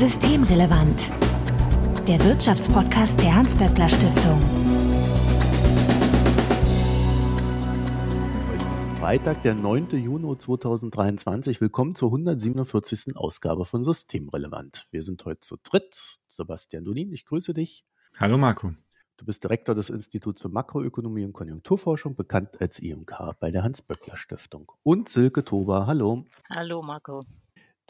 Systemrelevant. Der Wirtschaftspodcast der Hans-Böckler Stiftung. Heute ist Freitag, der 9. Juni 2023. Willkommen zur 147. Ausgabe von Systemrelevant. Wir sind heute zu dritt. Sebastian Dolin, ich grüße dich. Hallo Marco. Du bist Direktor des Instituts für Makroökonomie und Konjunkturforschung, bekannt als IMK bei der Hans-Böckler Stiftung. Und Silke Toba, hallo. Hallo Marco.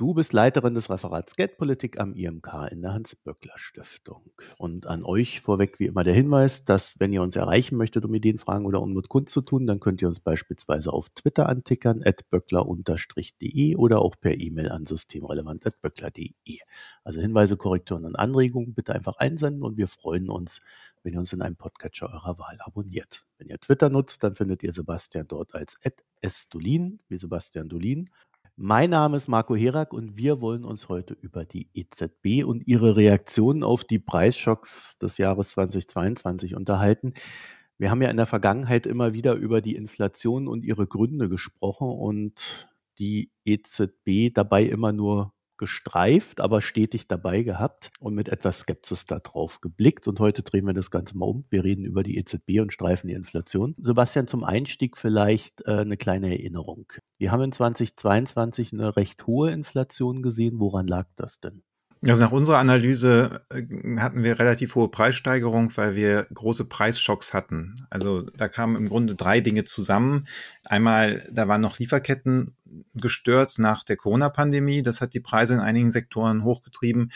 Du bist Leiterin des Referats Geldpolitik am IMK in der Hans-Böckler-Stiftung. Und an euch vorweg wie immer der Hinweis, dass wenn ihr uns erreichen möchtet, um Ideen, Fragen oder um mit Kunst zu tun, dann könnt ihr uns beispielsweise auf Twitter antickern, at böckler-de oder auch per E-Mail an systemrelevant.böckler.de. Also Hinweise, Korrekturen und Anregungen bitte einfach einsenden und wir freuen uns, wenn ihr uns in einem Podcatcher eurer Wahl abonniert. Wenn ihr Twitter nutzt, dann findet ihr Sebastian dort als @sdolin, wie Sebastian Dolin mein Name ist Marco Herak und wir wollen uns heute über die EZB und ihre Reaktionen auf die Preisschocks des Jahres 2022 unterhalten. Wir haben ja in der Vergangenheit immer wieder über die Inflation und ihre Gründe gesprochen und die EZB dabei immer nur gestreift, aber stetig dabei gehabt und mit etwas Skepsis darauf geblickt. Und heute drehen wir das Ganze mal um. Wir reden über die EZB und streifen die Inflation. Sebastian, zum Einstieg vielleicht äh, eine kleine Erinnerung. Wir haben in 2022 eine recht hohe Inflation gesehen. Woran lag das denn? Also nach unserer Analyse äh, hatten wir relativ hohe Preissteigerung, weil wir große Preisschocks hatten. Also da kamen im Grunde drei Dinge zusammen. Einmal, da waren noch Lieferketten gestört nach der Corona-Pandemie. Das hat die Preise in einigen Sektoren hochgetrieben.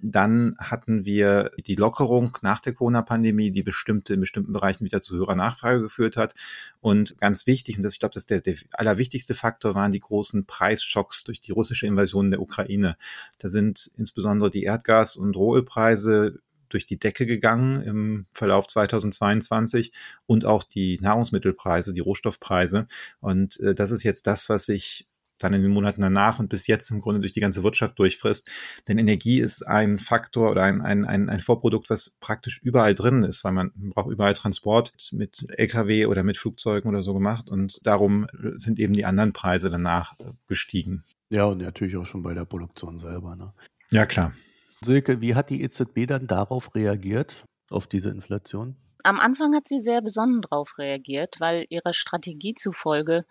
Dann hatten wir die Lockerung nach der Corona-Pandemie, die bestimmte, in bestimmten Bereichen wieder zu höherer Nachfrage geführt hat. Und ganz wichtig, und das, ich glaube, das ist der, der allerwichtigste Faktor, waren die großen Preisschocks durch die russische Invasion der Ukraine. Da sind insbesondere die Erdgas- und Rohölpreise durch die Decke gegangen im Verlauf 2022 und auch die Nahrungsmittelpreise, die Rohstoffpreise. Und äh, das ist jetzt das, was sich dann in den Monaten danach und bis jetzt im Grunde durch die ganze Wirtschaft durchfrisst. Denn Energie ist ein Faktor oder ein, ein, ein, ein Vorprodukt, was praktisch überall drin ist, weil man braucht überall Transport mit Lkw oder mit Flugzeugen oder so gemacht und darum sind eben die anderen Preise danach gestiegen. Ja, und natürlich auch schon bei der Produktion selber. Ne? Ja, klar. Silke, wie hat die EZB dann darauf reagiert, auf diese Inflation? Am Anfang hat sie sehr besonnen darauf reagiert, weil ihrer Strategie zufolge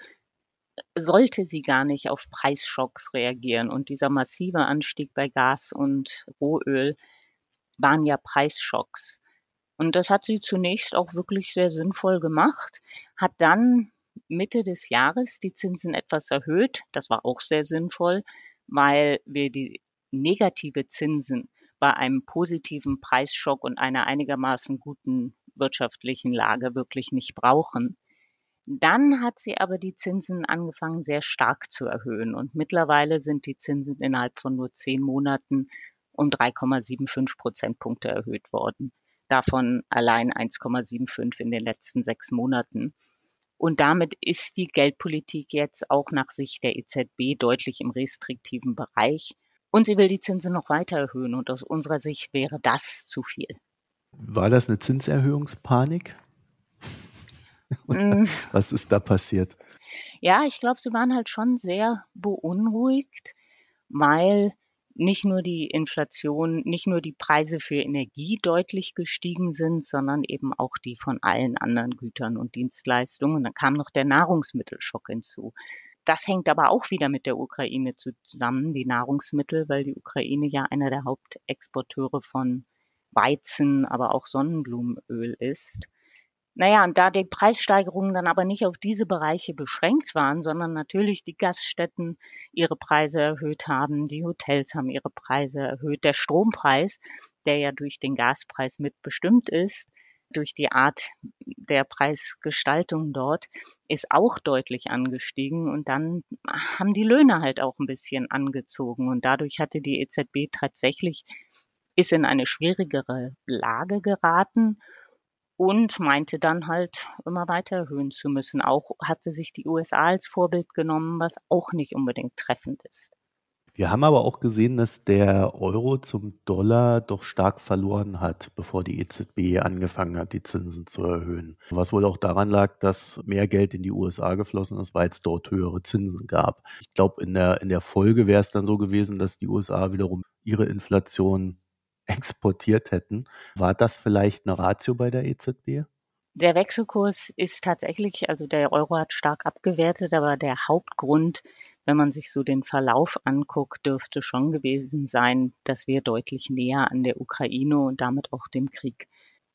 sollte sie gar nicht auf Preisschocks reagieren. Und dieser massive Anstieg bei Gas und Rohöl waren ja Preisschocks. Und das hat sie zunächst auch wirklich sehr sinnvoll gemacht, hat dann Mitte des Jahres die Zinsen etwas erhöht. Das war auch sehr sinnvoll, weil wir die negative Zinsen bei einem positiven Preisschock und einer einigermaßen guten wirtschaftlichen Lage wirklich nicht brauchen. Dann hat sie aber die Zinsen angefangen sehr stark zu erhöhen und mittlerweile sind die Zinsen innerhalb von nur zehn Monaten um 3,75 Prozentpunkte erhöht worden. Davon allein 1,75 in den letzten sechs Monaten. Und damit ist die Geldpolitik jetzt auch nach Sicht der EZB deutlich im restriktiven Bereich. Und sie will die Zinsen noch weiter erhöhen. Und aus unserer Sicht wäre das zu viel. War das eine Zinserhöhungspanik? Mm. Was ist da passiert? Ja, ich glaube, sie waren halt schon sehr beunruhigt, weil nicht nur die Inflation, nicht nur die Preise für Energie deutlich gestiegen sind, sondern eben auch die von allen anderen Gütern und Dienstleistungen. Und dann kam noch der Nahrungsmittelschock hinzu. Das hängt aber auch wieder mit der Ukraine zusammen, die Nahrungsmittel, weil die Ukraine ja einer der Hauptexporteure von Weizen, aber auch Sonnenblumenöl ist. Naja, und da die Preissteigerungen dann aber nicht auf diese Bereiche beschränkt waren, sondern natürlich die Gaststätten ihre Preise erhöht haben, die Hotels haben ihre Preise erhöht, der Strompreis, der ja durch den Gaspreis mitbestimmt ist, durch die Art der Preisgestaltung dort, ist auch deutlich angestiegen. Und dann haben die Löhne halt auch ein bisschen angezogen. Und dadurch hatte die EZB tatsächlich ist in eine schwierigere Lage geraten und meinte dann halt immer weiter erhöhen zu müssen. Auch hat sie sich die USA als Vorbild genommen, was auch nicht unbedingt treffend ist. Wir haben aber auch gesehen, dass der Euro zum Dollar doch stark verloren hat, bevor die EZB angefangen hat, die Zinsen zu erhöhen. Was wohl auch daran lag, dass mehr Geld in die USA geflossen ist, weil es dort höhere Zinsen gab. Ich glaube, in der, in der Folge wäre es dann so gewesen, dass die USA wiederum ihre Inflation exportiert hätten. War das vielleicht eine Ratio bei der EZB? Der Wechselkurs ist tatsächlich, also der Euro hat stark abgewertet, aber der Hauptgrund wenn man sich so den Verlauf anguckt, dürfte schon gewesen sein, dass wir deutlich näher an der Ukraine und damit auch dem Krieg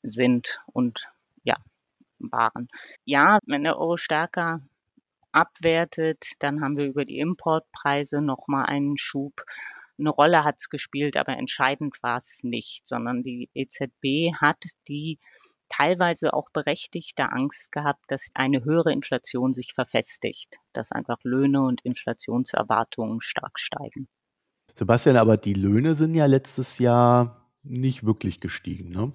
sind und ja, waren. Ja, wenn der Euro stärker abwertet, dann haben wir über die Importpreise nochmal einen Schub. Eine Rolle hat es gespielt, aber entscheidend war es nicht, sondern die EZB hat die teilweise auch berechtigte Angst gehabt, dass eine höhere Inflation sich verfestigt, dass einfach Löhne und Inflationserwartungen stark steigen. Sebastian, aber die Löhne sind ja letztes Jahr nicht wirklich gestiegen, ne?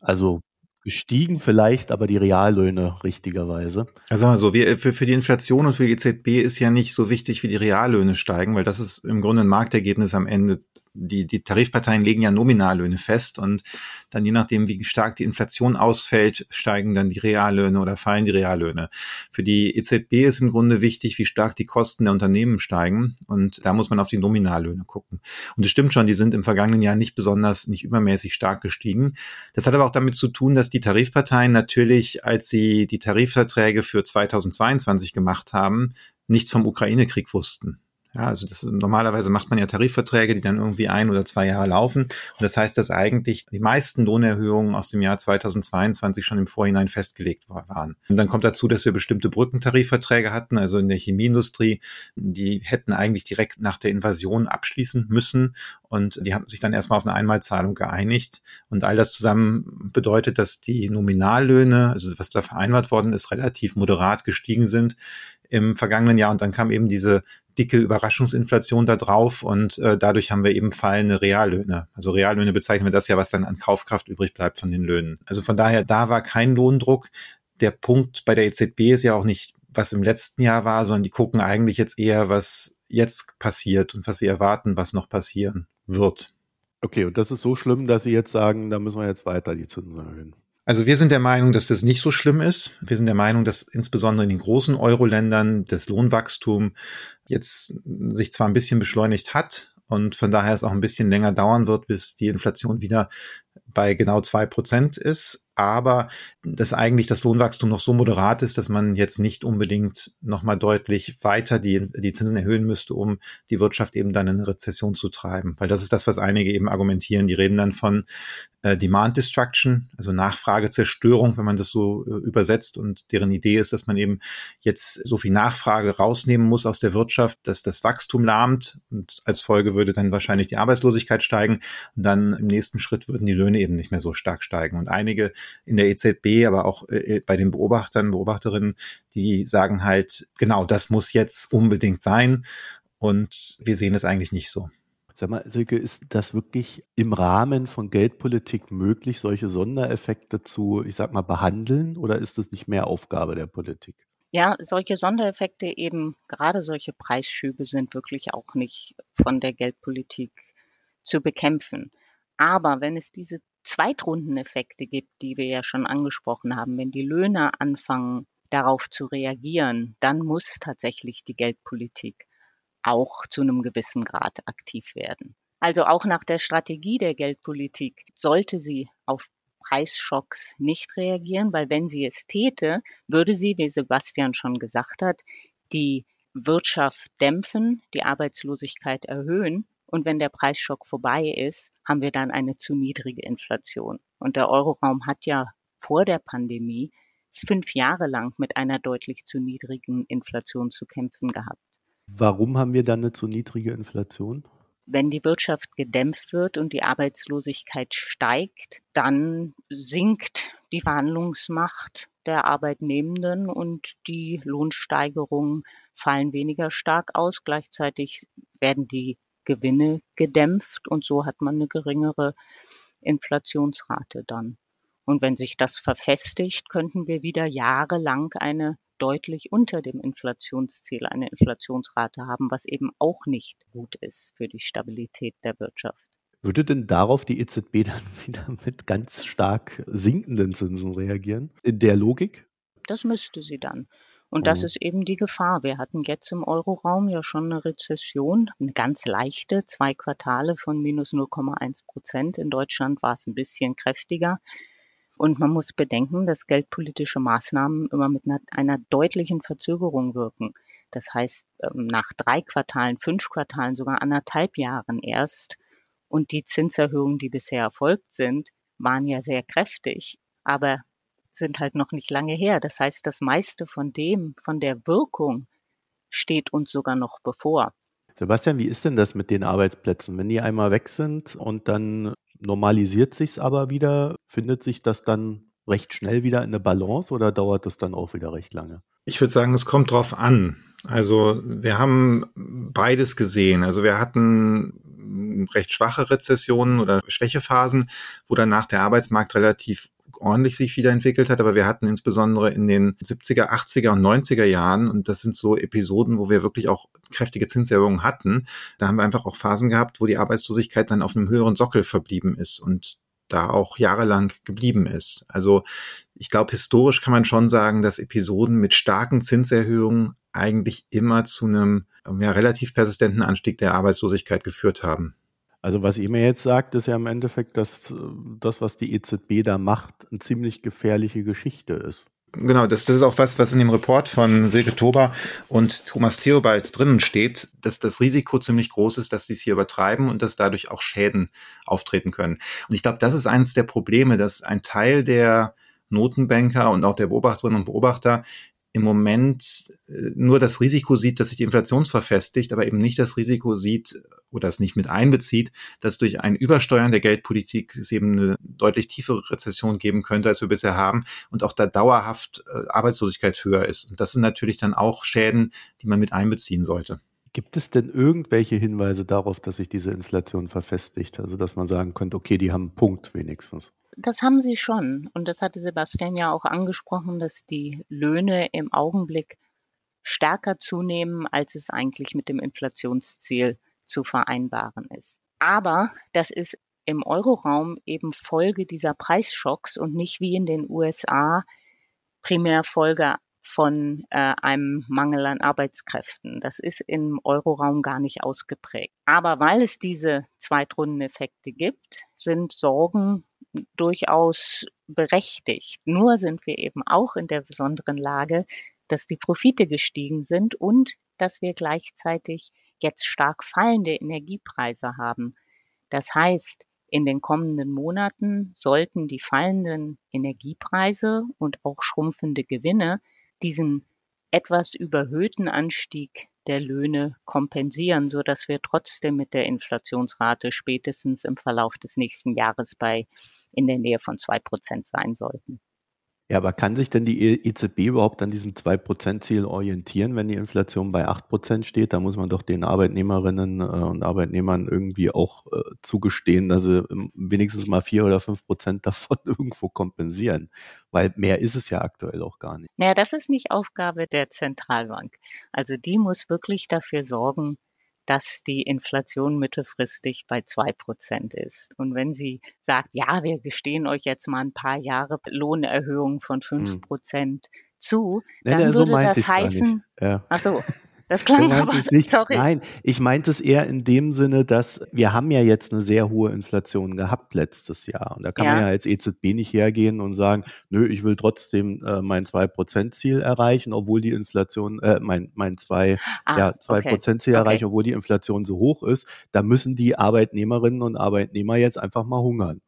Also gestiegen vielleicht, aber die Reallöhne richtigerweise. Also mal wir, für, für die Inflation und für die EZB ist ja nicht so wichtig, wie die Reallöhne steigen, weil das ist im Grunde ein Marktergebnis am Ende die, die Tarifparteien legen ja Nominallöhne fest und dann je nachdem, wie stark die Inflation ausfällt, steigen dann die Reallöhne oder fallen die Reallöhne. Für die EZB ist im Grunde wichtig, wie stark die Kosten der Unternehmen steigen und da muss man auf die Nominallöhne gucken. Und es stimmt schon, die sind im vergangenen Jahr nicht besonders, nicht übermäßig stark gestiegen. Das hat aber auch damit zu tun, dass die Tarifparteien natürlich, als sie die Tarifverträge für 2022 gemacht haben, nichts vom Ukraine-Krieg wussten. Ja, also das, normalerweise macht man ja Tarifverträge, die dann irgendwie ein oder zwei Jahre laufen. Und das heißt, dass eigentlich die meisten Lohnerhöhungen aus dem Jahr 2022 schon im Vorhinein festgelegt waren. Und dann kommt dazu, dass wir bestimmte Brückentarifverträge hatten, also in der Chemieindustrie, die hätten eigentlich direkt nach der Invasion abschließen müssen. Und die haben sich dann erstmal auf eine Einmalzahlung geeinigt. Und all das zusammen bedeutet, dass die Nominallöhne, also was da vereinbart worden ist, relativ moderat gestiegen sind im vergangenen Jahr. Und dann kam eben diese dicke Überraschungsinflation da drauf und äh, dadurch haben wir eben fallende Reallöhne. Also Reallöhne bezeichnen wir das ja, was dann an Kaufkraft übrig bleibt von den Löhnen. Also von daher, da war kein Lohndruck. Der Punkt bei der EZB ist ja auch nicht, was im letzten Jahr war, sondern die gucken eigentlich jetzt eher, was jetzt passiert und was sie erwarten, was noch passieren wird. Okay, und das ist so schlimm, dass Sie jetzt sagen, da müssen wir jetzt weiter die Zinsen erhöhen. Also wir sind der Meinung, dass das nicht so schlimm ist. Wir sind der Meinung, dass insbesondere in den großen Euro-Ländern das Lohnwachstum jetzt sich zwar ein bisschen beschleunigt hat und von daher es auch ein bisschen länger dauern wird, bis die Inflation wieder bei genau zwei Prozent ist, aber dass eigentlich das Lohnwachstum noch so moderat ist, dass man jetzt nicht unbedingt nochmal deutlich weiter die, die Zinsen erhöhen müsste, um die Wirtschaft eben dann in Rezession zu treiben. Weil das ist das, was einige eben argumentieren. Die reden dann von äh, Demand Destruction, also Nachfragezerstörung, wenn man das so äh, übersetzt. Und deren Idee ist, dass man eben jetzt so viel Nachfrage rausnehmen muss aus der Wirtschaft, dass das Wachstum lahmt und als Folge würde dann wahrscheinlich die Arbeitslosigkeit steigen und dann im nächsten Schritt würden die Löhne eben nicht mehr so stark steigen. Und einige in der EZB, aber auch äh, bei den Beobachtern, Beobachterinnen, die sagen halt, genau, das muss jetzt unbedingt sein. Und wir sehen es eigentlich nicht so. Sag mal, Silke, ist das wirklich im Rahmen von Geldpolitik möglich, solche Sondereffekte zu, ich sag mal, behandeln oder ist das nicht mehr Aufgabe der Politik? Ja, solche Sondereffekte eben, gerade solche Preisschübe sind wirklich auch nicht von der Geldpolitik zu bekämpfen. Aber wenn es diese Zweitrundeneffekte gibt, die wir ja schon angesprochen haben, wenn die Löhne anfangen, darauf zu reagieren, dann muss tatsächlich die Geldpolitik auch zu einem gewissen Grad aktiv werden. Also auch nach der Strategie der Geldpolitik sollte sie auf Preisschocks nicht reagieren, weil wenn sie es täte, würde sie, wie Sebastian schon gesagt hat, die Wirtschaft dämpfen, die Arbeitslosigkeit erhöhen und wenn der Preisschock vorbei ist, haben wir dann eine zu niedrige Inflation. Und der Euroraum hat ja vor der Pandemie fünf Jahre lang mit einer deutlich zu niedrigen Inflation zu kämpfen gehabt. Warum haben wir dann eine zu niedrige Inflation? Wenn die Wirtschaft gedämpft wird und die Arbeitslosigkeit steigt, dann sinkt die Verhandlungsmacht der Arbeitnehmenden und die Lohnsteigerungen fallen weniger stark aus. Gleichzeitig werden die Gewinne gedämpft und so hat man eine geringere Inflationsrate dann. Und wenn sich das verfestigt, könnten wir wieder jahrelang eine deutlich unter dem Inflationsziel eine Inflationsrate haben, was eben auch nicht gut ist für die Stabilität der Wirtschaft. Würde denn darauf die EZB dann wieder mit ganz stark sinkenden Zinsen reagieren? In der Logik? Das müsste sie dann. Und das mhm. ist eben die Gefahr. Wir hatten jetzt im Euroraum ja schon eine Rezession, eine ganz leichte, zwei Quartale von minus 0,1 Prozent. In Deutschland war es ein bisschen kräftiger. Und man muss bedenken, dass geldpolitische Maßnahmen immer mit einer, einer deutlichen Verzögerung wirken. Das heißt, ähm, nach drei Quartalen, fünf Quartalen, sogar anderthalb Jahren erst. Und die Zinserhöhungen, die bisher erfolgt sind, waren ja sehr kräftig, aber sind halt noch nicht lange her. Das heißt, das meiste von dem, von der Wirkung, steht uns sogar noch bevor. Sebastian, wie ist denn das mit den Arbeitsplätzen? Wenn die einmal weg sind und dann normalisiert sich's aber wieder, findet sich das dann recht schnell wieder in eine Balance oder dauert das dann auch wieder recht lange? Ich würde sagen, es kommt drauf an. Also wir haben beides gesehen. Also wir hatten recht schwache Rezessionen oder Schwächephasen, wo danach der Arbeitsmarkt relativ ordentlich sich wiederentwickelt hat, aber wir hatten insbesondere in den 70er, 80er und 90er Jahren, und das sind so Episoden, wo wir wirklich auch kräftige Zinserhöhungen hatten, da haben wir einfach auch Phasen gehabt, wo die Arbeitslosigkeit dann auf einem höheren Sockel verblieben ist und da auch jahrelang geblieben ist. Also ich glaube, historisch kann man schon sagen, dass Episoden mit starken Zinserhöhungen eigentlich immer zu einem ja, relativ persistenten Anstieg der Arbeitslosigkeit geführt haben. Also was ihr mir jetzt sagt, ist ja im Endeffekt, dass äh, das, was die EZB da macht, eine ziemlich gefährliche Geschichte ist. Genau, das, das ist auch was, was in dem Report von Silke Tober und Thomas Theobald drinnen steht, dass das Risiko ziemlich groß ist, dass sie es hier übertreiben und dass dadurch auch Schäden auftreten können. Und ich glaube, das ist eines der Probleme, dass ein Teil der Notenbanker und auch der Beobachterinnen und Beobachter im Moment äh, nur das Risiko sieht, dass sich die Inflation verfestigt, aber eben nicht das Risiko sieht oder es nicht mit einbezieht, dass durch ein Übersteuern der Geldpolitik es eben eine deutlich tiefere Rezession geben könnte, als wir bisher haben und auch da dauerhaft äh, Arbeitslosigkeit höher ist. Und das sind natürlich dann auch Schäden, die man mit einbeziehen sollte. Gibt es denn irgendwelche Hinweise darauf, dass sich diese Inflation verfestigt? Also, dass man sagen könnte, okay, die haben einen Punkt wenigstens. Das haben sie schon. Und das hatte Sebastian ja auch angesprochen, dass die Löhne im Augenblick stärker zunehmen, als es eigentlich mit dem Inflationsziel zu vereinbaren ist. Aber das ist im Euroraum eben Folge dieser Preisschocks und nicht wie in den USA primär Folge von äh, einem Mangel an Arbeitskräften. Das ist im Euroraum gar nicht ausgeprägt. Aber weil es diese Zweitrundeneffekte gibt, sind Sorgen durchaus berechtigt. Nur sind wir eben auch in der besonderen Lage, dass die Profite gestiegen sind und dass wir gleichzeitig jetzt stark fallende Energiepreise haben. Das heißt, in den kommenden Monaten sollten die fallenden Energiepreise und auch schrumpfende Gewinne diesen etwas überhöhten Anstieg der Löhne kompensieren, so dass wir trotzdem mit der Inflationsrate spätestens im Verlauf des nächsten Jahres bei in der Nähe von zwei Prozent sein sollten. Ja, aber kann sich denn die EZB überhaupt an diesem 2%-Ziel orientieren, wenn die Inflation bei 8% steht? Da muss man doch den Arbeitnehmerinnen äh, und Arbeitnehmern irgendwie auch äh, zugestehen, dass sie wenigstens mal 4 oder 5% davon irgendwo kompensieren. Weil mehr ist es ja aktuell auch gar nicht. Naja, das ist nicht Aufgabe der Zentralbank. Also die muss wirklich dafür sorgen, dass die Inflation mittelfristig bei zwei Prozent ist. Und wenn sie sagt, ja, wir gestehen euch jetzt mal ein paar Jahre Lohnerhöhung von fünf hm. Prozent zu, dann nee, nee, würde so das heißen, ja. ach so, das klang so aber, nicht. Sorry. Nein, ich meinte es eher in dem Sinne, dass wir haben ja jetzt eine sehr hohe Inflation gehabt letztes Jahr. Und da kann ja. man ja als EZB nicht hergehen und sagen, nö, ich will trotzdem äh, mein 2%-Ziel erreichen, obwohl die Inflation, äh, mein, mein 2, ah, ja, 2%-Ziel okay. erreichen, obwohl die Inflation so hoch ist. Da müssen die Arbeitnehmerinnen und Arbeitnehmer jetzt einfach mal hungern.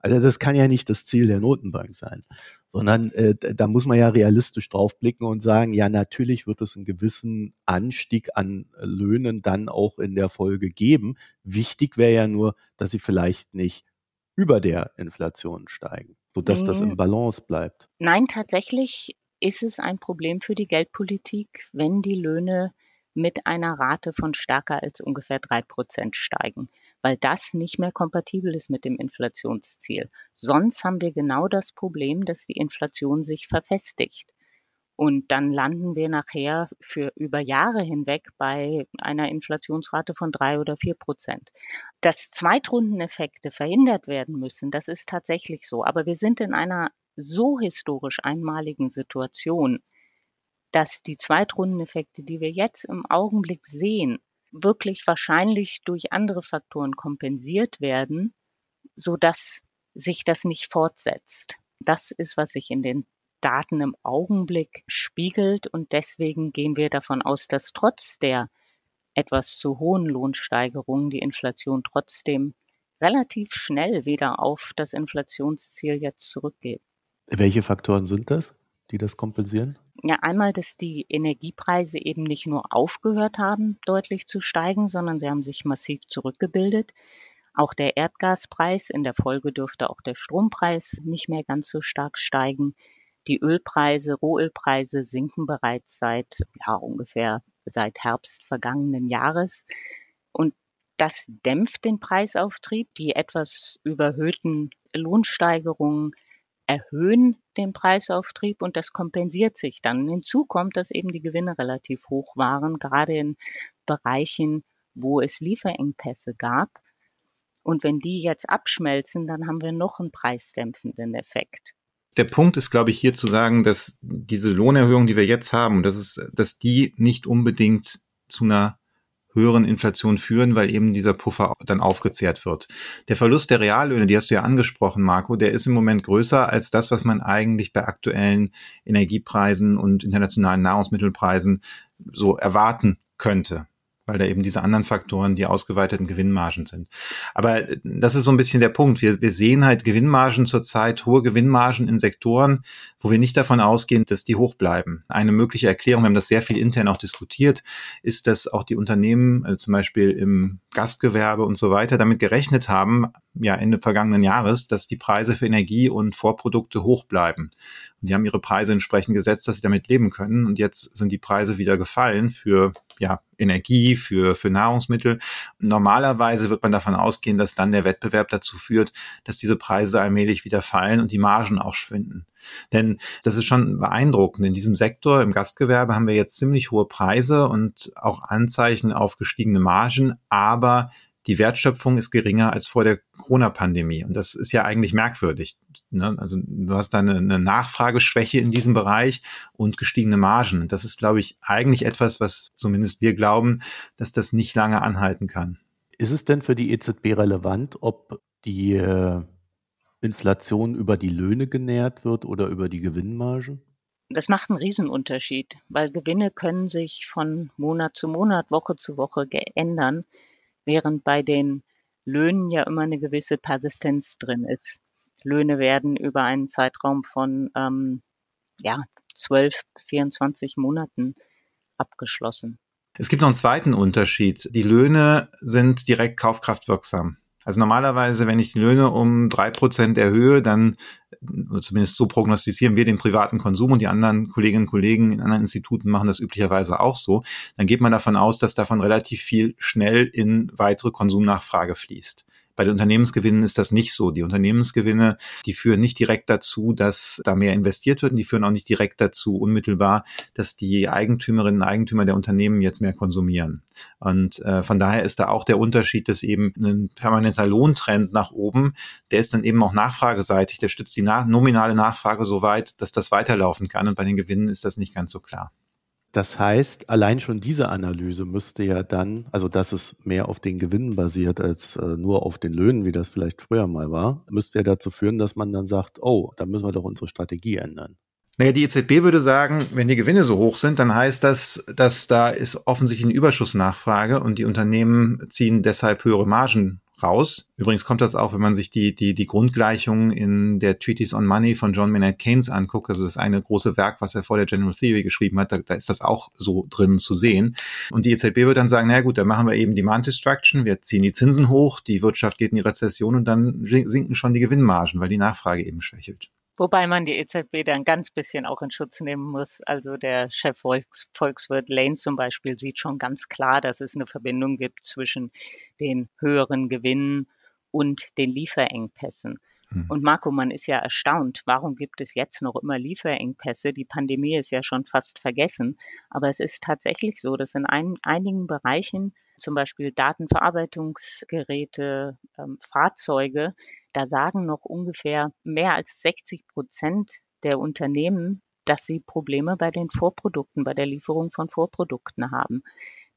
Also das kann ja nicht das Ziel der Notenbank sein, sondern äh, da muss man ja realistisch drauf blicken und sagen, ja, natürlich wird es einen gewissen Anstieg an Löhnen dann auch in der Folge geben. Wichtig wäre ja nur, dass sie vielleicht nicht über der Inflation steigen, sodass nee. das im Balance bleibt. Nein, tatsächlich ist es ein Problem für die Geldpolitik, wenn die Löhne mit einer Rate von stärker als ungefähr drei Prozent steigen weil das nicht mehr kompatibel ist mit dem Inflationsziel. Sonst haben wir genau das Problem, dass die Inflation sich verfestigt. Und dann landen wir nachher für über Jahre hinweg bei einer Inflationsrate von drei oder vier Prozent. Dass Zweitrundeneffekte verhindert werden müssen, das ist tatsächlich so. Aber wir sind in einer so historisch einmaligen Situation, dass die Zweitrundeneffekte, die wir jetzt im Augenblick sehen, wirklich wahrscheinlich durch andere Faktoren kompensiert werden, so dass sich das nicht fortsetzt. Das ist, was sich in den Daten im Augenblick spiegelt und deswegen gehen wir davon aus, dass trotz der etwas zu hohen Lohnsteigerungen die Inflation trotzdem relativ schnell wieder auf das Inflationsziel jetzt zurückgeht. Welche Faktoren sind das, die das kompensieren? Ja, einmal, dass die Energiepreise eben nicht nur aufgehört haben, deutlich zu steigen, sondern sie haben sich massiv zurückgebildet. Auch der Erdgaspreis, in der Folge dürfte auch der Strompreis nicht mehr ganz so stark steigen. Die Ölpreise, Rohölpreise sinken bereits seit ja, ungefähr seit Herbst vergangenen Jahres. Und das dämpft den Preisauftrieb. Die etwas überhöhten Lohnsteigerungen erhöhen den Preisauftrieb und das kompensiert sich dann. Hinzu kommt, dass eben die Gewinne relativ hoch waren, gerade in Bereichen, wo es Lieferengpässe gab. Und wenn die jetzt abschmelzen, dann haben wir noch einen preisdämpfenden Effekt. Der Punkt ist, glaube ich, hier zu sagen, dass diese Lohnerhöhung, die wir jetzt haben, dass, es, dass die nicht unbedingt zu einer höheren Inflation führen, weil eben dieser Puffer dann aufgezehrt wird. Der Verlust der Reallöhne, die hast du ja angesprochen, Marco, der ist im Moment größer als das, was man eigentlich bei aktuellen Energiepreisen und internationalen Nahrungsmittelpreisen so erwarten könnte weil da eben diese anderen Faktoren die ausgeweiteten Gewinnmargen sind. Aber das ist so ein bisschen der Punkt. Wir, wir sehen halt Gewinnmargen zurzeit, hohe Gewinnmargen in Sektoren, wo wir nicht davon ausgehen, dass die hoch bleiben. Eine mögliche Erklärung, wir haben das sehr viel intern auch diskutiert, ist, dass auch die Unternehmen, also zum Beispiel im Gastgewerbe und so weiter, damit gerechnet haben, ja Ende vergangenen Jahres, dass die Preise für Energie und Vorprodukte hoch bleiben. Und die haben ihre Preise entsprechend gesetzt, dass sie damit leben können. Und jetzt sind die Preise wieder gefallen für ja, Energie, für, für Nahrungsmittel. Normalerweise wird man davon ausgehen, dass dann der Wettbewerb dazu führt, dass diese Preise allmählich wieder fallen und die Margen auch schwinden. Denn das ist schon beeindruckend. In diesem Sektor, im Gastgewerbe, haben wir jetzt ziemlich hohe Preise und auch Anzeichen auf gestiegene Margen, aber die Wertschöpfung ist geringer als vor der Corona-Pandemie. Und das ist ja eigentlich merkwürdig. Ne? Also du hast da eine, eine, Nachfrageschwäche in diesem Bereich und gestiegene Margen. Das ist, glaube ich, eigentlich etwas, was zumindest wir glauben, dass das nicht lange anhalten kann. Ist es denn für die EZB relevant, ob die äh, Inflation über die Löhne genährt wird oder über die Gewinnmargen? Das macht einen Riesenunterschied, weil Gewinne können sich von Monat zu Monat, Woche zu Woche ändern während bei den Löhnen ja immer eine gewisse Persistenz drin ist. Löhne werden über einen Zeitraum von ähm, ja, 12, 24 Monaten abgeschlossen. Es gibt noch einen zweiten Unterschied. Die Löhne sind direkt kaufkraftwirksam. Also normalerweise, wenn ich die Löhne um drei Prozent erhöhe, dann, zumindest so prognostizieren wir den privaten Konsum und die anderen Kolleginnen und Kollegen in anderen Instituten machen das üblicherweise auch so, dann geht man davon aus, dass davon relativ viel schnell in weitere Konsumnachfrage fließt. Bei den Unternehmensgewinnen ist das nicht so. Die Unternehmensgewinne, die führen nicht direkt dazu, dass da mehr investiert wird und die führen auch nicht direkt dazu unmittelbar, dass die Eigentümerinnen und Eigentümer der Unternehmen jetzt mehr konsumieren. Und äh, von daher ist da auch der Unterschied, dass eben ein permanenter Lohntrend nach oben, der ist dann eben auch nachfrageseitig, der stützt die nach nominale Nachfrage so weit, dass das weiterlaufen kann. Und bei den Gewinnen ist das nicht ganz so klar. Das heißt, allein schon diese Analyse müsste ja dann, also dass es mehr auf den Gewinnen basiert als äh, nur auf den Löhnen, wie das vielleicht früher mal war, müsste ja dazu führen, dass man dann sagt, oh, da müssen wir doch unsere Strategie ändern. Naja, die EZB würde sagen, wenn die Gewinne so hoch sind, dann heißt das, dass da ist offensichtlich eine Überschussnachfrage und die Unternehmen ziehen deshalb höhere Margen raus. Übrigens kommt das auch, wenn man sich die, die, die Grundgleichungen in der Treatise on Money von John Maynard Keynes anguckt, also das eine große Werk, was er vor der General Theory geschrieben hat, da, da ist das auch so drin zu sehen. Und die EZB wird dann sagen, na gut, dann machen wir eben Demand Destruction, wir ziehen die Zinsen hoch, die Wirtschaft geht in die Rezession und dann sinken schon die Gewinnmargen, weil die Nachfrage eben schwächelt. Wobei man die EZB dann ganz bisschen auch in Schutz nehmen muss. Also der Chef Volks, Volkswirt Lane zum Beispiel sieht schon ganz klar, dass es eine Verbindung gibt zwischen den höheren Gewinnen und den Lieferengpässen. Hm. Und Marco, man ist ja erstaunt, warum gibt es jetzt noch immer Lieferengpässe? Die Pandemie ist ja schon fast vergessen. Aber es ist tatsächlich so, dass in ein, einigen Bereichen, zum Beispiel Datenverarbeitungsgeräte, ähm, Fahrzeuge, da sagen noch ungefähr mehr als 60 Prozent der Unternehmen, dass sie Probleme bei den Vorprodukten, bei der Lieferung von Vorprodukten haben.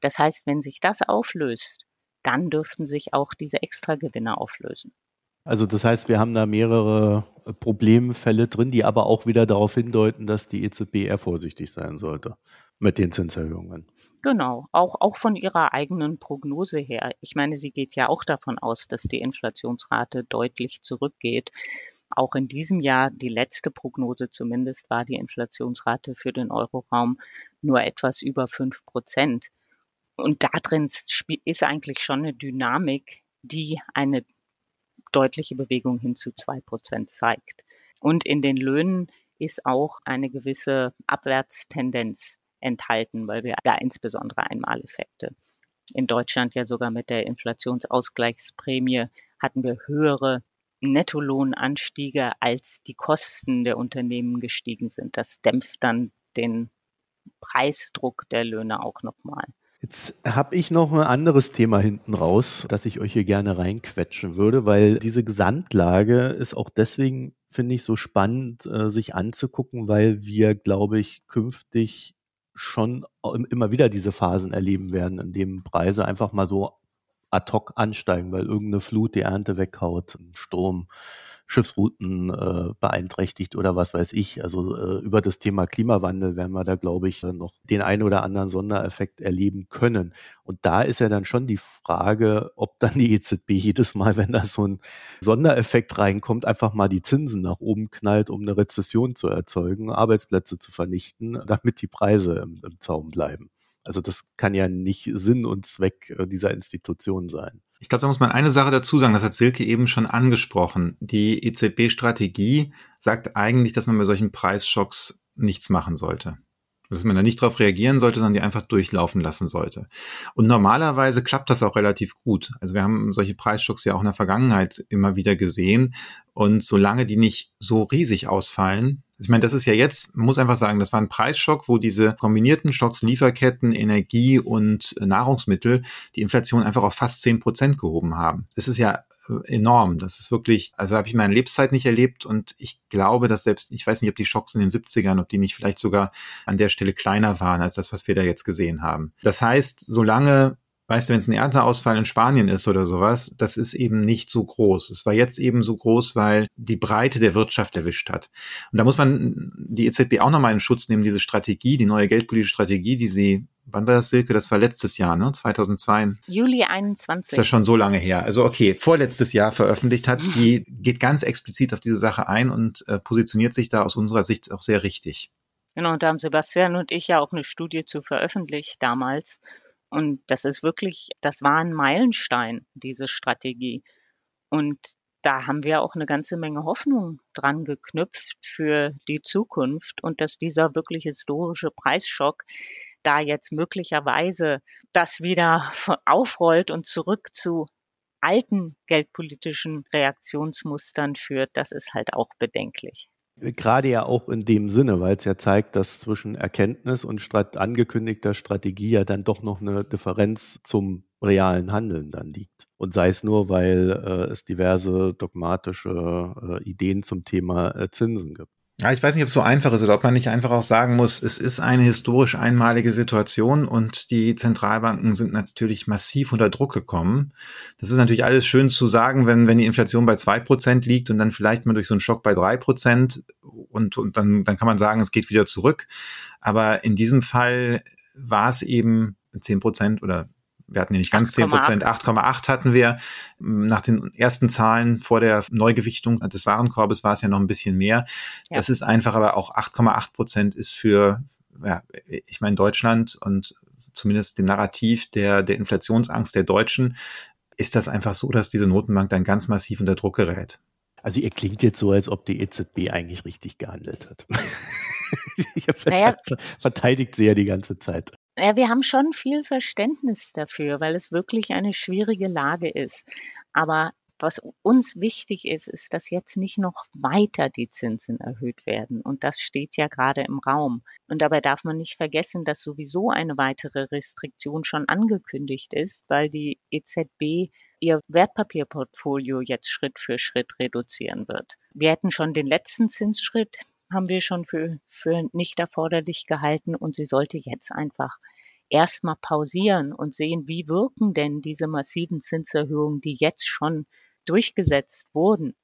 Das heißt, wenn sich das auflöst, dann dürften sich auch diese Extragewinne auflösen. Also das heißt, wir haben da mehrere äh, Problemfälle drin, die aber auch wieder darauf hindeuten, dass die EZB eher vorsichtig sein sollte mit den Zinserhöhungen. Genau, auch, auch von ihrer eigenen Prognose her. Ich meine, sie geht ja auch davon aus, dass die Inflationsrate deutlich zurückgeht. Auch in diesem Jahr, die letzte Prognose zumindest, war die Inflationsrate für den Euroraum nur etwas über fünf Prozent. Und da drin ist eigentlich schon eine Dynamik, die eine deutliche Bewegung hin zu zwei Prozent zeigt. Und in den Löhnen ist auch eine gewisse Abwärtstendenz enthalten, weil wir da insbesondere Einmaleffekte. In Deutschland ja sogar mit der Inflationsausgleichsprämie hatten wir höhere Nettolohnanstiege, als die Kosten der Unternehmen gestiegen sind. Das dämpft dann den Preisdruck der Löhne auch nochmal. Jetzt habe ich noch ein anderes Thema hinten raus, das ich euch hier gerne reinquetschen würde, weil diese Gesamtlage ist auch deswegen, finde ich, so spannend, äh, sich anzugucken, weil wir, glaube ich, künftig schon immer wieder diese Phasen erleben werden, in denen Preise einfach mal so ad hoc ansteigen, weil irgendeine Flut die Ernte weghaut, ein Sturm Schiffsrouten äh, beeinträchtigt oder was weiß ich. Also äh, über das Thema Klimawandel werden wir da, glaube ich, noch den einen oder anderen Sondereffekt erleben können. Und da ist ja dann schon die Frage, ob dann die EZB jedes Mal, wenn da so ein Sondereffekt reinkommt, einfach mal die Zinsen nach oben knallt, um eine Rezession zu erzeugen, Arbeitsplätze zu vernichten, damit die Preise im, im Zaum bleiben. Also das kann ja nicht Sinn und Zweck äh, dieser Institution sein. Ich glaube, da muss man eine Sache dazu sagen, das hat Silke eben schon angesprochen. Die EZB-Strategie sagt eigentlich, dass man bei solchen Preisschocks nichts machen sollte. Dass man da nicht darauf reagieren sollte, sondern die einfach durchlaufen lassen sollte. Und normalerweise klappt das auch relativ gut. Also wir haben solche Preisschocks ja auch in der Vergangenheit immer wieder gesehen. Und solange die nicht so riesig ausfallen, ich meine, das ist ja jetzt, man muss einfach sagen, das war ein Preisschock, wo diese kombinierten Schocks, Lieferketten, Energie und Nahrungsmittel die Inflation einfach auf fast zehn Prozent gehoben haben. Das ist ja enorm. Das ist wirklich, also habe ich meine Lebenszeit nicht erlebt und ich glaube, dass selbst, ich weiß nicht, ob die Schocks in den 70ern, ob die nicht vielleicht sogar an der Stelle kleiner waren als das, was wir da jetzt gesehen haben. Das heißt, solange weißt du, wenn es ein Ernteausfall in Spanien ist oder sowas, das ist eben nicht so groß. Es war jetzt eben so groß, weil die Breite der Wirtschaft erwischt hat. Und da muss man die EZB auch nochmal in Schutz nehmen, diese Strategie, die neue geldpolitische Strategie, die sie Wann war das, Silke? Das war letztes Jahr, ne? 2002. Juli 21. Ist ja schon so lange her. Also okay, vorletztes Jahr veröffentlicht hat. Die geht ganz explizit auf diese Sache ein und äh, positioniert sich da aus unserer Sicht auch sehr richtig. Genau, und da haben Sebastian und ich ja auch eine Studie zu veröffentlicht damals. Und das ist wirklich, das war ein Meilenstein, diese Strategie. Und da haben wir auch eine ganze Menge Hoffnung dran geknüpft für die Zukunft und dass dieser wirklich historische Preisschock da jetzt möglicherweise das wieder aufrollt und zurück zu alten geldpolitischen Reaktionsmustern führt, das ist halt auch bedenklich. Gerade ja auch in dem Sinne, weil es ja zeigt, dass zwischen Erkenntnis und angekündigter Strategie ja dann doch noch eine Differenz zum realen Handeln dann liegt. Und sei es nur, weil äh, es diverse dogmatische äh, Ideen zum Thema äh, Zinsen gibt. Ja, ich weiß nicht, ob es so einfach ist oder ob man nicht einfach auch sagen muss, es ist eine historisch einmalige Situation und die Zentralbanken sind natürlich massiv unter Druck gekommen. Das ist natürlich alles schön zu sagen, wenn, wenn die Inflation bei zwei Prozent liegt und dann vielleicht mal durch so einen Schock bei drei Prozent und, und dann, dann kann man sagen, es geht wieder zurück. Aber in diesem Fall war es eben zehn Prozent oder wir hatten ja nicht ganz 10 Prozent, 8,8 hatten wir. Nach den ersten Zahlen vor der Neugewichtung des Warenkorbes war es ja noch ein bisschen mehr. Ja. Das ist einfach, aber auch 8,8 Prozent ist für, ja, ich meine, Deutschland und zumindest dem Narrativ der, der Inflationsangst der Deutschen, ist das einfach so, dass diese Notenbank dann ganz massiv unter Druck gerät. Also ihr klingt jetzt so, als ob die EZB eigentlich richtig gehandelt hat. Naja. verteidigt sie ja die ganze Zeit. Ja, wir haben schon viel Verständnis dafür, weil es wirklich eine schwierige Lage ist. Aber was uns wichtig ist, ist, dass jetzt nicht noch weiter die Zinsen erhöht werden. Und das steht ja gerade im Raum. Und dabei darf man nicht vergessen, dass sowieso eine weitere Restriktion schon angekündigt ist, weil die EZB ihr Wertpapierportfolio jetzt Schritt für Schritt reduzieren wird. Wir hätten schon den letzten Zinsschritt haben wir schon für, für nicht erforderlich gehalten und sie sollte jetzt einfach erstmal pausieren und sehen, wie wirken denn diese massiven Zinserhöhungen, die jetzt schon durchgesetzt wurden,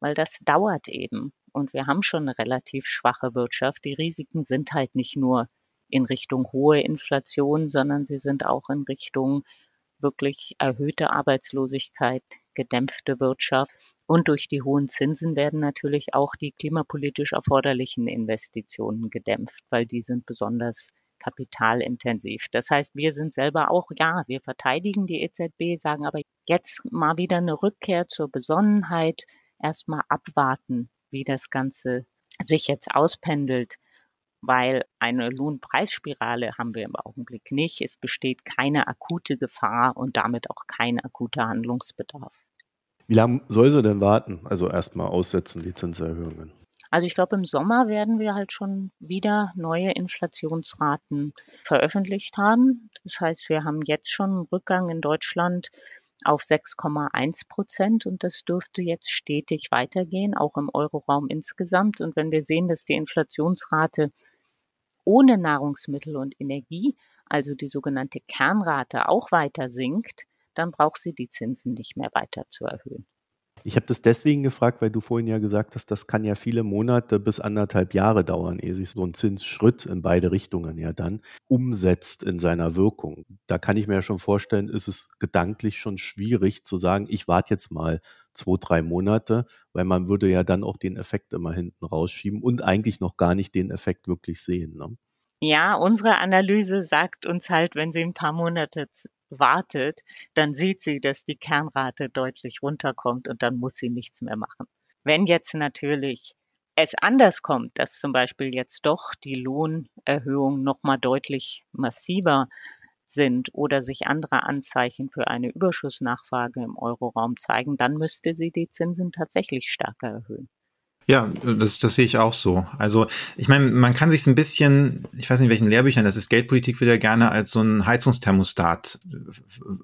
weil das dauert eben. Und wir haben schon eine relativ schwache Wirtschaft. Die Risiken sind halt nicht nur in Richtung hohe Inflation, sondern sie sind auch in Richtung wirklich erhöhte Arbeitslosigkeit, gedämpfte Wirtschaft. Und durch die hohen Zinsen werden natürlich auch die klimapolitisch erforderlichen Investitionen gedämpft, weil die sind besonders kapitalintensiv. Das heißt, wir sind selber auch, ja, wir verteidigen die EZB, sagen aber jetzt mal wieder eine Rückkehr zur Besonnenheit, erstmal abwarten, wie das Ganze sich jetzt auspendelt, weil eine Lohnpreisspirale haben wir im Augenblick nicht. Es besteht keine akute Gefahr und damit auch kein akuter Handlungsbedarf. Wie lange soll sie denn warten? Also erstmal aussetzen, die Zinserhöhungen. Also ich glaube, im Sommer werden wir halt schon wieder neue Inflationsraten veröffentlicht haben. Das heißt, wir haben jetzt schon einen Rückgang in Deutschland auf 6,1 Prozent und das dürfte jetzt stetig weitergehen, auch im Euroraum insgesamt. Und wenn wir sehen, dass die Inflationsrate ohne Nahrungsmittel und Energie, also die sogenannte Kernrate, auch weiter sinkt, dann braucht sie die Zinsen nicht mehr weiter zu erhöhen. Ich habe das deswegen gefragt, weil du vorhin ja gesagt hast, das kann ja viele Monate bis anderthalb Jahre dauern, ehe sich so ein Zinsschritt in beide Richtungen ja dann umsetzt in seiner Wirkung. Da kann ich mir ja schon vorstellen, ist es gedanklich schon schwierig zu sagen, ich warte jetzt mal zwei, drei Monate, weil man würde ja dann auch den Effekt immer hinten rausschieben und eigentlich noch gar nicht den Effekt wirklich sehen. Ne? Ja, unsere Analyse sagt uns halt, wenn sie ein paar Monate wartet, dann sieht sie, dass die Kernrate deutlich runterkommt und dann muss sie nichts mehr machen. Wenn jetzt natürlich es anders kommt, dass zum Beispiel jetzt doch die Lohnerhöhungen nochmal deutlich massiver sind oder sich andere Anzeichen für eine Überschussnachfrage im Euroraum zeigen, dann müsste sie die Zinsen tatsächlich stärker erhöhen. Ja, das, das sehe ich auch so. Also ich meine, man kann sich ein bisschen, ich weiß nicht, in welchen Lehrbüchern das ist, Geldpolitik wird ja gerne als so ein Heizungsthermostat.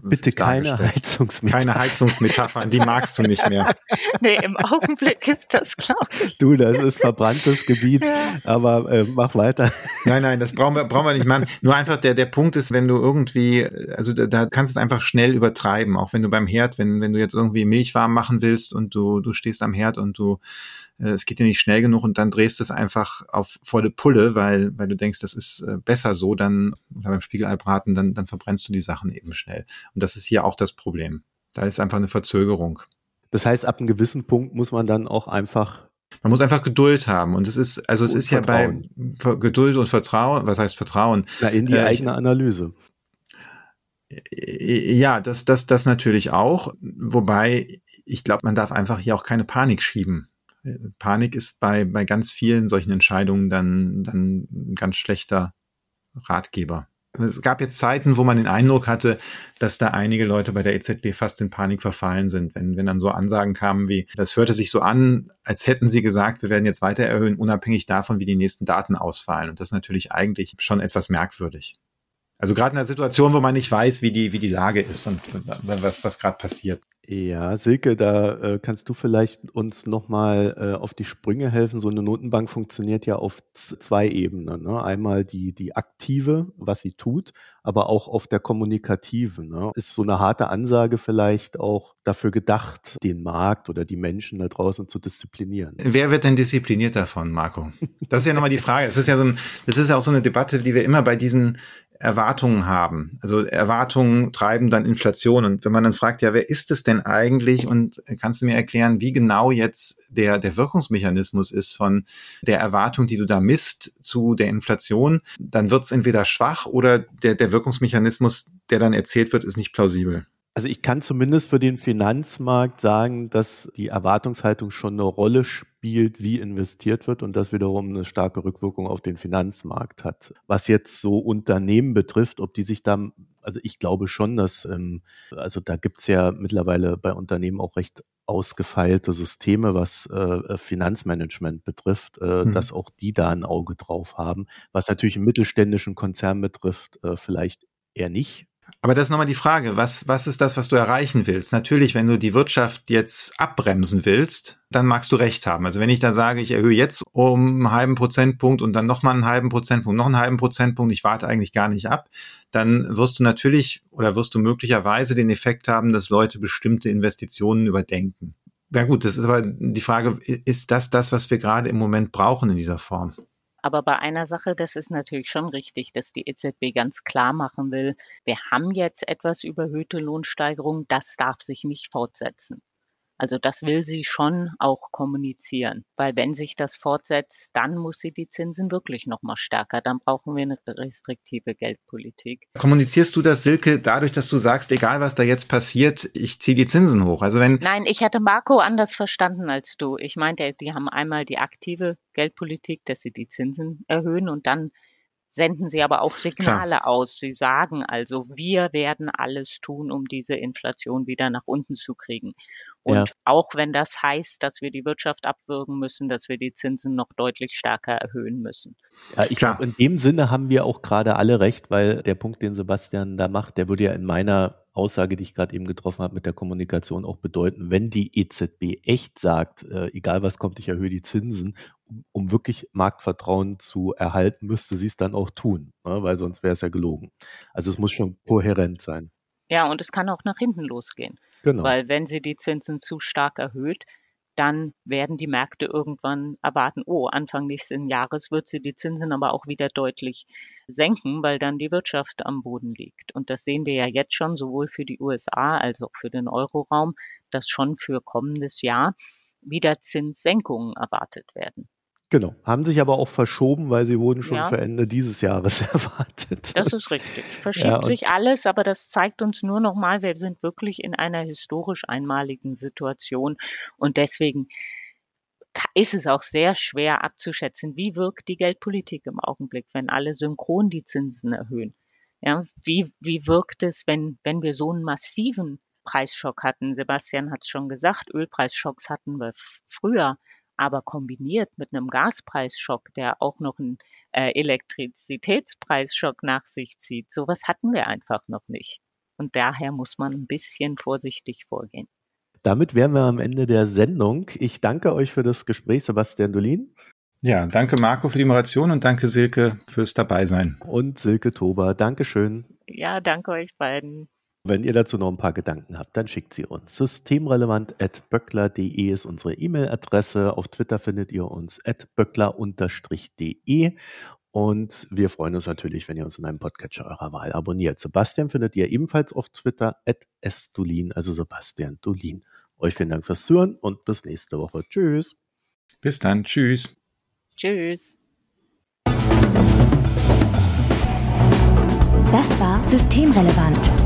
Bitte keine Heizungsmetaphern. Keine Heizungsmetaphern, die magst du nicht mehr. Nee, im Augenblick ist das, glaube ich. Du, das ist verbranntes Gebiet, ja. aber äh, mach weiter. Nein, nein, das brauchen wir, brauchen wir nicht machen. Nur einfach der, der Punkt ist, wenn du irgendwie, also da, da kannst du es einfach schnell übertreiben, auch wenn du beim Herd, wenn, wenn du jetzt irgendwie Milch warm machen willst und du, du stehst am Herd und du äh, es geht dir nicht schnell genug und dann drehst du es einfach auf volle Pulle, weil, weil du denkst, das ist äh, besser so, dann, oder beim Spiegeleibraten, dann, dann verbrennst du die Sachen eben schnell. Und das ist hier auch das Problem. Da ist einfach eine Verzögerung. Das heißt, ab einem gewissen Punkt muss man dann auch einfach man muss einfach Geduld haben. Und es ist, also es ist Vertrauen. ja bei Geduld und Vertrauen, was heißt Vertrauen? Na, in die äh, eigene Analyse. Ja, das, das, das natürlich auch. Wobei, ich glaube, man darf einfach hier auch keine Panik schieben. Panik ist bei, bei ganz vielen solchen Entscheidungen dann, dann ein ganz schlechter Ratgeber. Es gab jetzt Zeiten, wo man den Eindruck hatte, dass da einige Leute bei der EZB fast in Panik verfallen sind, wenn, wenn dann so Ansagen kamen wie, das hörte sich so an, als hätten sie gesagt, wir werden jetzt weiter erhöhen, unabhängig davon, wie die nächsten Daten ausfallen. Und das ist natürlich eigentlich schon etwas merkwürdig. Also gerade in einer Situation, wo man nicht weiß, wie die, wie die Lage ist und was, was gerade passiert. Ja, Silke, da äh, kannst du vielleicht uns nochmal äh, auf die Sprünge helfen. So eine Notenbank funktioniert ja auf zwei Ebenen. Ne? Einmal die, die aktive, was sie tut, aber auch auf der kommunikativen. Ne? Ist so eine harte Ansage vielleicht auch dafür gedacht, den Markt oder die Menschen da draußen zu disziplinieren? Wer wird denn diszipliniert davon, Marco? Das ist ja nochmal die Frage. Es ist ja so ein, das ist ja auch so eine Debatte, die wir immer bei diesen Erwartungen haben. Also Erwartungen treiben dann Inflation. Und wenn man dann fragt, ja, wer ist es denn eigentlich? Und kannst du mir erklären, wie genau jetzt der, der Wirkungsmechanismus ist von der Erwartung, die du da misst, zu der Inflation? Dann wird es entweder schwach oder der, der Wirkungsmechanismus, der dann erzählt wird, ist nicht plausibel. Also ich kann zumindest für den Finanzmarkt sagen, dass die Erwartungshaltung schon eine Rolle spielt, wie investiert wird und das wiederum eine starke Rückwirkung auf den Finanzmarkt hat. Was jetzt so Unternehmen betrifft, ob die sich da, also ich glaube schon, dass, ähm, also da gibt's ja mittlerweile bei Unternehmen auch recht ausgefeilte Systeme, was äh, Finanzmanagement betrifft, äh, mhm. dass auch die da ein Auge drauf haben. Was natürlich einen mittelständischen Konzern betrifft, äh, vielleicht eher nicht, aber das ist nochmal die Frage, was, was ist das, was du erreichen willst? Natürlich, wenn du die Wirtschaft jetzt abbremsen willst, dann magst du recht haben. Also wenn ich da sage, ich erhöhe jetzt um einen halben Prozentpunkt und dann nochmal einen halben Prozentpunkt, noch einen halben Prozentpunkt, ich warte eigentlich gar nicht ab, dann wirst du natürlich oder wirst du möglicherweise den Effekt haben, dass Leute bestimmte Investitionen überdenken. Ja gut, das ist aber die Frage, ist das das, was wir gerade im Moment brauchen in dieser Form? Aber bei einer Sache, das ist natürlich schon richtig, dass die EZB ganz klar machen will, wir haben jetzt etwas überhöhte Lohnsteigerungen, das darf sich nicht fortsetzen. Also das will sie schon auch kommunizieren, weil wenn sich das fortsetzt, dann muss sie die Zinsen wirklich noch mal stärker. Dann brauchen wir eine restriktive Geldpolitik. Kommunizierst du das, Silke, dadurch, dass du sagst, egal was da jetzt passiert, ich ziehe die Zinsen hoch? Also wenn Nein, ich hatte Marco anders verstanden als du. Ich meinte, die haben einmal die aktive Geldpolitik, dass sie die Zinsen erhöhen und dann senden sie aber auch Signale Klar. aus. Sie sagen also, wir werden alles tun, um diese Inflation wieder nach unten zu kriegen. Und ja. auch wenn das heißt, dass wir die Wirtschaft abwürgen müssen, dass wir die Zinsen noch deutlich stärker erhöhen müssen. Ja, ich glaube, in dem Sinne haben wir auch gerade alle recht, weil der Punkt, den Sebastian da macht, der würde ja in meiner Aussage, die ich gerade eben getroffen habe mit der Kommunikation auch bedeuten, wenn die EZB echt sagt, äh, egal was kommt, ich erhöhe die Zinsen, um, um wirklich Marktvertrauen zu erhalten, müsste sie es dann auch tun, ne? weil sonst wäre es ja gelogen. Also es muss schon kohärent sein. Ja, und es kann auch nach hinten losgehen. Genau. Weil wenn sie die Zinsen zu stark erhöht, dann werden die Märkte irgendwann erwarten, oh, Anfang nächsten Jahres wird sie die Zinsen aber auch wieder deutlich senken, weil dann die Wirtschaft am Boden liegt. Und das sehen wir ja jetzt schon sowohl für die USA als auch für den Euroraum, dass schon für kommendes Jahr wieder Zinssenkungen erwartet werden. Genau, haben sich aber auch verschoben, weil sie wurden schon ja. für Ende dieses Jahres erwartet. Das ist richtig. Verschiebt ja, sich alles, aber das zeigt uns nur nochmal, wir sind wirklich in einer historisch einmaligen Situation und deswegen ist es auch sehr schwer abzuschätzen, wie wirkt die Geldpolitik im Augenblick, wenn alle synchron die Zinsen erhöhen. Ja, wie, wie wirkt es, wenn, wenn wir so einen massiven Preisschock hatten? Sebastian hat es schon gesagt, Ölpreisschocks hatten wir früher aber kombiniert mit einem Gaspreisschock, der auch noch einen äh, Elektrizitätspreisschock nach sich zieht, sowas hatten wir einfach noch nicht. Und daher muss man ein bisschen vorsichtig vorgehen. Damit wären wir am Ende der Sendung. Ich danke euch für das Gespräch, Sebastian Dolin. Ja, danke Marco für die Moderation und danke Silke fürs Dabeisein. Und Silke Tober, Dankeschön. Ja, danke euch beiden. Wenn ihr dazu noch ein paar Gedanken habt, dann schickt sie uns. Systemrelevant.böckler.de ist unsere E-Mail-Adresse. Auf Twitter findet ihr uns at böckler-de. Und wir freuen uns natürlich, wenn ihr uns in einem Podcatcher eurer Wahl abonniert. Sebastian findet ihr ebenfalls auf Twitter at sdulin, also Sebastian Dulin. Euch vielen Dank fürs Zuhören und bis nächste Woche. Tschüss. Bis dann. Tschüss. Tschüss. Das war Systemrelevant